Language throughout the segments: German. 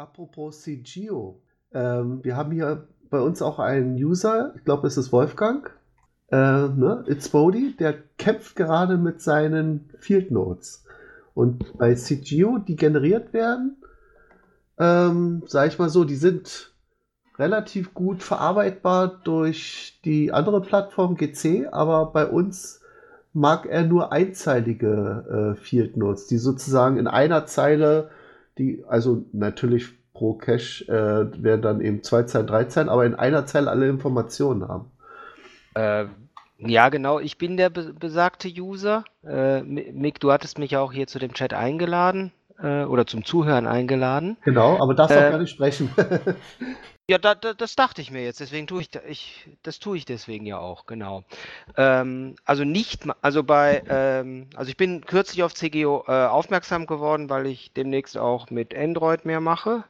Apropos CGO. Ähm, wir haben hier bei uns auch einen User, ich glaube, es ist Wolfgang, äh, ne? It's Bodhi, der kämpft gerade mit seinen Field Notes. Und bei CGO, die generiert werden, ähm, sage ich mal so, die sind relativ gut verarbeitbar durch die andere Plattform GC, aber bei uns mag er nur einzeilige äh, Field Notes, die sozusagen in einer Zeile, die, also natürlich pro Cache äh, werden dann eben zwei Zeilen, drei Zeilen, aber in einer Zeile alle Informationen haben. Äh, ja, genau, ich bin der be besagte User. Äh, Mick, du hattest mich ja auch hier zu dem Chat eingeladen äh, oder zum Zuhören eingeladen. Genau, aber darfst auch äh, gar nicht sprechen. Ja, da, da, das dachte ich mir jetzt, deswegen tue ich, ich das tue ich deswegen ja auch, genau. Ähm, also nicht, also bei, ähm, also ich bin kürzlich auf CGO äh, aufmerksam geworden, weil ich demnächst auch mit Android mehr mache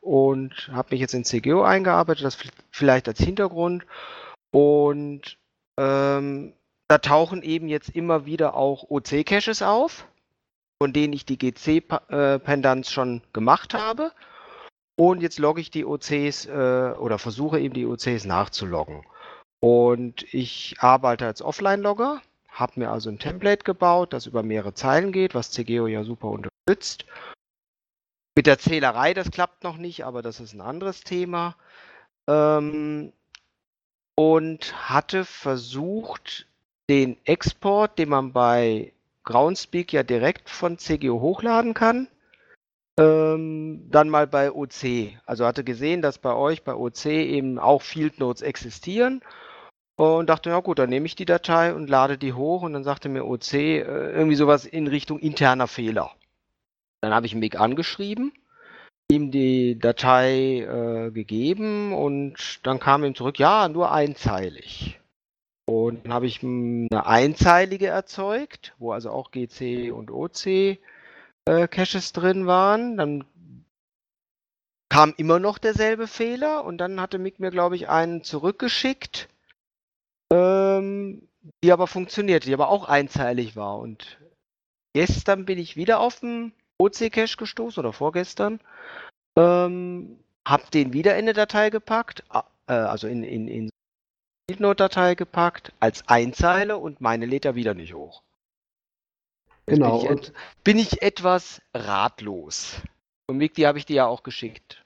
und habe mich jetzt in CGO eingearbeitet, das vielleicht als Hintergrund und ähm, da tauchen eben jetzt immer wieder auch OC-Caches auf, von denen ich die GC-Pendanz äh, schon gemacht habe und jetzt logge ich die OCs äh, oder versuche eben die OCs nachzuloggen. Und ich arbeite als Offline-Logger, habe mir also ein Template gebaut, das über mehrere Zeilen geht, was CGO ja super unterstützt. Mit der Zählerei, das klappt noch nicht, aber das ist ein anderes Thema. Ähm, und hatte versucht, den Export, den man bei Groundspeak ja direkt von CGO hochladen kann, dann mal bei OC. Also hatte gesehen, dass bei euch bei OC eben auch Field Notes existieren und dachte, ja gut, dann nehme ich die Datei und lade die hoch und dann sagte mir OC äh, irgendwie sowas in Richtung interner Fehler. Dann habe ich Mick angeschrieben, ihm die Datei äh, gegeben und dann kam ihm zurück, ja, nur einzeilig. Und dann habe ich eine einzeilige erzeugt, wo also auch GC und OC äh, Caches drin waren. Dann kam immer noch derselbe Fehler und dann hatte Mick mir, glaube ich, einen zurückgeschickt, ähm, die aber funktionierte, die aber auch einzeilig war. Und gestern bin ich wieder auf den OC-Cache gestoßen oder vorgestern. Ähm, hab den wieder in eine Datei gepackt, äh, also in, in, in Note-Datei gepackt, als Einzeile und meine lädt er wieder nicht hoch. Genau. Bin ich, bin ich, etwas ratlos. Und Mick, die habe ich dir ja auch geschickt.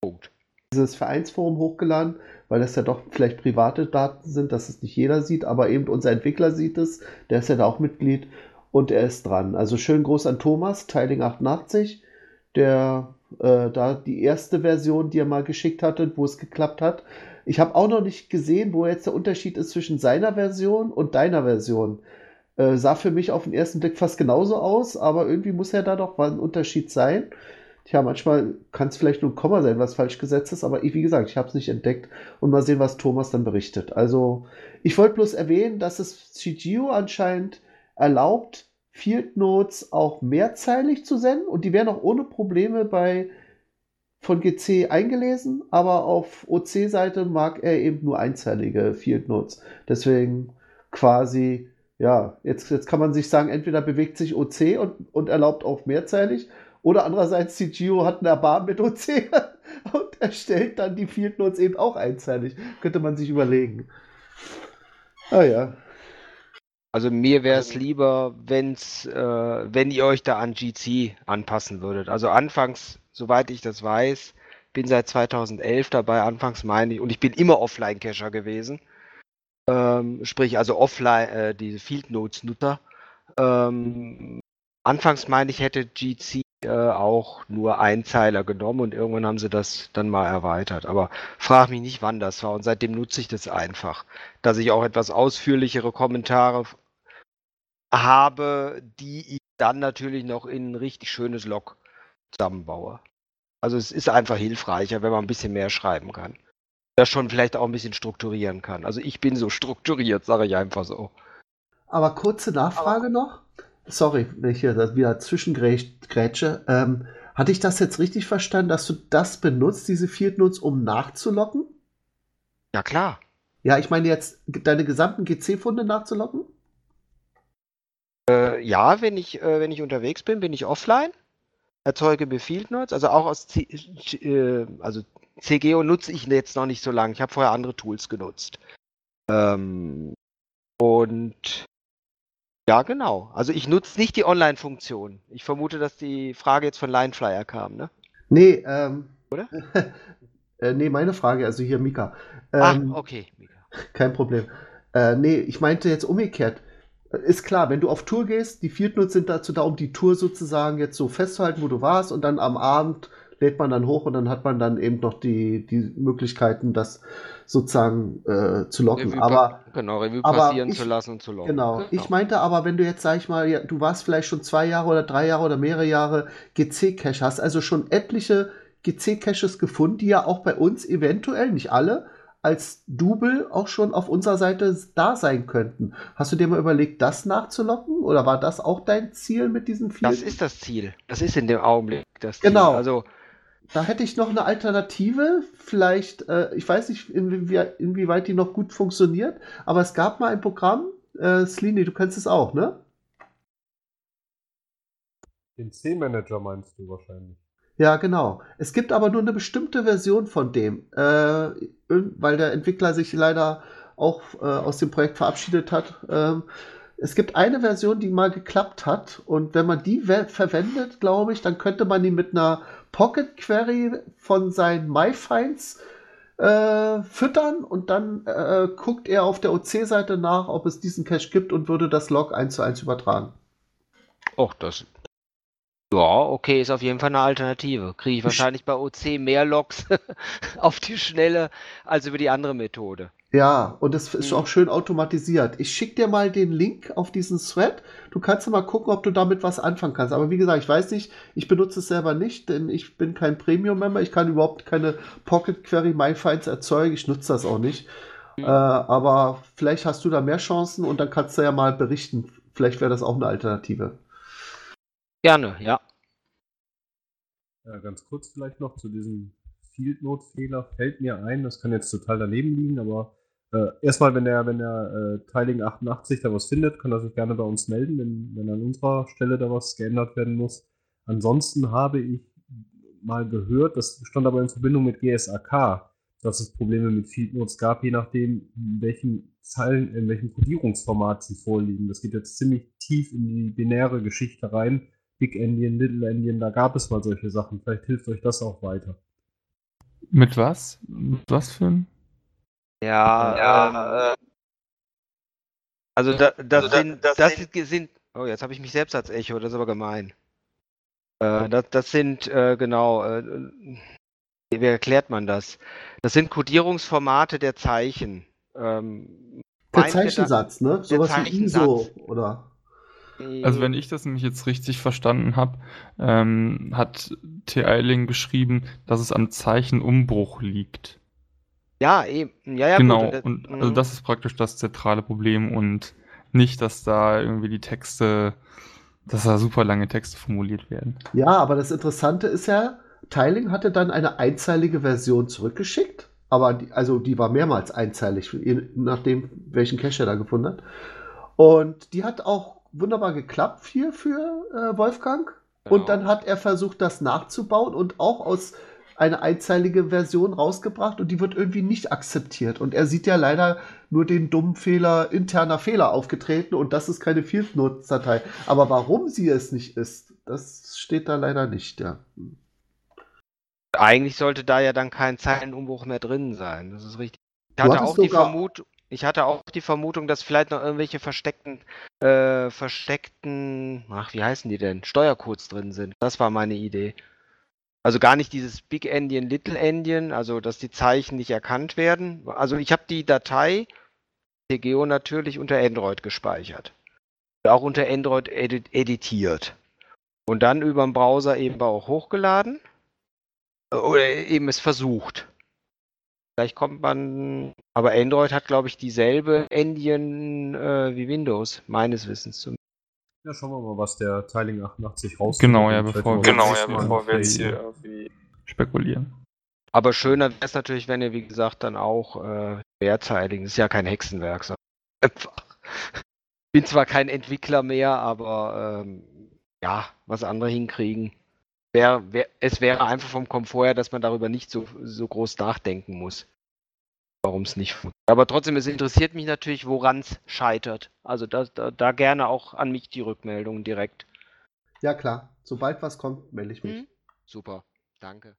Punkt. Dieses Vereinsforum hochgeladen, weil das ja doch vielleicht private Daten sind, dass es nicht jeder sieht, aber eben unser Entwickler sieht es, der ist ja da auch Mitglied und er ist dran. Also schön groß an Thomas, Teiling 88, der äh, da die erste Version, die er mal geschickt hatte, wo es geklappt hat. Ich habe auch noch nicht gesehen, wo jetzt der Unterschied ist zwischen seiner Version und deiner Version. Äh, sah für mich auf den ersten Blick fast genauso aus, aber irgendwie muss ja da doch mal ein Unterschied sein. Tja, manchmal kann es vielleicht nur ein Komma sein, was falsch gesetzt ist, aber ich, wie gesagt, ich habe es nicht entdeckt und mal sehen, was Thomas dann berichtet. Also, ich wollte bloß erwähnen, dass es CGO anscheinend erlaubt, Field Notes auch mehrzeilig zu senden und die werden auch ohne Probleme bei von GC eingelesen, aber auf OC-Seite mag er eben nur einzeilige Field Notes. Deswegen quasi ja, jetzt, jetzt kann man sich sagen, entweder bewegt sich OC und, und erlaubt auch mehrzeilig, oder andererseits CGO hat eine Erbarmen mit OC und erstellt dann die Field Notes eben auch einzeilig. Könnte man sich überlegen. Ah ja. Also mir wäre es lieber, wenn's, äh, wenn ihr euch da an GC anpassen würdet. Also anfangs, soweit ich das weiß, bin seit 2011 dabei, anfangs meine ich, und ich bin immer Offline-Cacher gewesen ähm, sprich also offline, äh, diese Field Notes Nutzer. Ähm, anfangs meine ich, hätte GC äh, auch nur Einzeiler genommen und irgendwann haben sie das dann mal erweitert. Aber frag mich nicht, wann das war und seitdem nutze ich das einfach, dass ich auch etwas ausführlichere Kommentare habe, die ich dann natürlich noch in ein richtig schönes Log zusammenbaue. Also es ist einfach hilfreicher, wenn man ein bisschen mehr schreiben kann das schon vielleicht auch ein bisschen strukturieren kann. Also ich bin so strukturiert, sage ich einfach so. Aber kurze Nachfrage Aber noch. Sorry, wenn ich hier wieder zwischengrätsche. Ähm, hatte ich das jetzt richtig verstanden, dass du das benutzt, diese Field Notes, um nachzulocken? Ja, klar. Ja, ich meine jetzt deine gesamten GC-Funde nachzulocken? Äh, ja, wenn ich, äh, wenn ich unterwegs bin, bin ich offline. Erzeuge mir Field Notes, also auch aus C äh, also CGO nutze ich jetzt noch nicht so lange. Ich habe vorher andere Tools genutzt. Ähm, und ja, genau. Also ich nutze nicht die Online-Funktion. Ich vermute, dass die Frage jetzt von Lineflyer kam, ne? Nee, ähm. Oder? äh, nee, meine Frage, also hier Mika. Ähm, ah, okay, Mika. Kein Problem. Äh, nee, ich meinte jetzt umgekehrt. Ist klar, wenn du auf Tour gehst, die Field sind dazu da, um die Tour sozusagen jetzt so festzuhalten, wo du warst und dann am Abend lädt man dann hoch und dann hat man dann eben noch die, die Möglichkeiten, das sozusagen äh, zu locken. Revue aber genau, Revue passieren ich, zu lassen und zu locken. Genau. genau. Ich meinte aber, wenn du jetzt, sag ich mal, ja, du warst vielleicht schon zwei Jahre oder drei Jahre oder mehrere Jahre GC-Cache, hast also schon etliche GC-Caches gefunden, die ja auch bei uns eventuell, nicht alle, als Double auch schon auf unserer Seite da sein könnten. Hast du dir mal überlegt, das nachzulocken? Oder war das auch dein Ziel mit diesen vielen? Das ist das Ziel. Das ist in dem Augenblick das Ziel. Genau. Also da hätte ich noch eine Alternative. Vielleicht, äh, ich weiß nicht, inwie inwieweit die noch gut funktioniert, aber es gab mal ein Programm, äh, Slini, du kennst es auch, ne? Den C-Manager meinst du wahrscheinlich. Ja, genau. Es gibt aber nur eine bestimmte Version von dem, äh, weil der Entwickler sich leider auch äh, aus dem Projekt verabschiedet hat. Ähm, es gibt eine Version, die mal geklappt hat und wenn man die verwendet, glaube ich, dann könnte man die mit einer Pocket Query von seinen MyFinds äh, füttern und dann äh, guckt er auf der OC-Seite nach, ob es diesen Cache gibt und würde das Log eins zu eins übertragen. Och, das. Ja, okay, ist auf jeden Fall eine Alternative. Kriege ich wahrscheinlich bei OC mehr Logs auf die Schnelle als über die andere Methode. Ja, und das ist auch schön automatisiert. Ich schicke dir mal den Link auf diesen Thread. Du kannst ja mal gucken, ob du damit was anfangen kannst. Aber wie gesagt, ich weiß nicht, ich benutze es selber nicht, denn ich bin kein Premium-Member. Ich kann überhaupt keine Pocket Query MyFinds erzeugen. Ich nutze das auch nicht. Mhm. Äh, aber vielleicht hast du da mehr Chancen und dann kannst du ja mal berichten. Vielleicht wäre das auch eine Alternative. Gerne, ja. Ja, ganz kurz vielleicht noch zu diesem Field Note Fehler fällt mir ein. Das kann jetzt total daneben liegen, aber äh, erstmal, wenn der, wenn der äh, Teiling 88 da was findet, kann er sich gerne bei uns melden, wenn, wenn an unserer Stelle da was geändert werden muss. Ansonsten habe ich mal gehört, das stand aber in Verbindung mit GSAK, dass es Probleme mit Field Notes gab, je nachdem, in welchen Zeilen, in welchem Codierungsformat sie vorliegen. Das geht jetzt ziemlich tief in die binäre Geschichte rein. Big Endian, Little Endian, da gab es mal solche Sachen. Vielleicht hilft euch das auch weiter. Mit was? Mit was für ein? Ja, ja ähm, äh, also da, das, also sind, das, das sind, sind, oh, jetzt habe ich mich selbst als Echo, das ist aber gemein. Äh, das, das sind, äh, genau, äh, wie erklärt man das? Das sind Codierungsformate der Zeichen. Ähm, der Zeichensatz, ne? Sowas wie ISO, oder? Also wenn ich das nämlich jetzt richtig verstanden habe, ähm, hat T. Eiling geschrieben, dass es am Zeichenumbruch liegt. Ja, eben. Ja, ja, genau. Gut. Und also mhm. das ist praktisch das zentrale Problem und nicht, dass da irgendwie die Texte, dass da super lange Texte formuliert werden. Ja, aber das Interessante ist ja, Teiling hatte dann eine einzeilige Version zurückgeschickt, aber die, also die war mehrmals einzeilig, je nachdem, welchen Cache er da gefunden hat. Und die hat auch wunderbar geklappt hier für äh, Wolfgang. Genau. Und dann hat er versucht, das nachzubauen und auch aus eine einzeilige Version rausgebracht und die wird irgendwie nicht akzeptiert. Und er sieht ja leider nur den dummen Fehler, interner Fehler aufgetreten und das ist keine Field Notes Datei. Aber warum sie es nicht ist, das steht da leider nicht, ja. Eigentlich sollte da ja dann kein Zeilenumbruch mehr drin sein. Das ist richtig. Ich hatte auch die Vermutung, ich hatte auch die Vermutung, dass vielleicht noch irgendwelche versteckten, äh, versteckten, ach, wie heißen die denn? Steuercodes drin sind. Das war meine Idee. Also gar nicht dieses Big Endian, Little Endian, also dass die Zeichen nicht erkannt werden. Also ich habe die Datei TGO natürlich unter Android gespeichert. Auch unter Android edit editiert. Und dann über den Browser eben auch hochgeladen. Oder eben es versucht. Vielleicht kommt man, aber Android hat, glaube ich, dieselbe Engine äh, wie Windows, meines Wissens zumindest. Ja, schauen wir mal, was der Tiling 88 rauskommt. Genau, ja, bevor, wir, genau, ja, bevor wir jetzt hier irgendwie spekulieren. Aber schöner wäre es natürlich, wenn ihr, wie gesagt, dann auch äh, Mehrteiling, das ist ja kein Hexenwerk, sondern einfach. Bin zwar kein Entwickler mehr, aber ähm, ja, was andere hinkriegen. Wär, wär, es wäre einfach vom Komfort her, dass man darüber nicht so, so groß nachdenken muss, warum es nicht funktioniert. Aber trotzdem, es interessiert mich natürlich, woran es scheitert. Also da, da, da gerne auch an mich die Rückmeldungen direkt. Ja, klar. Sobald was kommt, melde ich mich. Super, danke.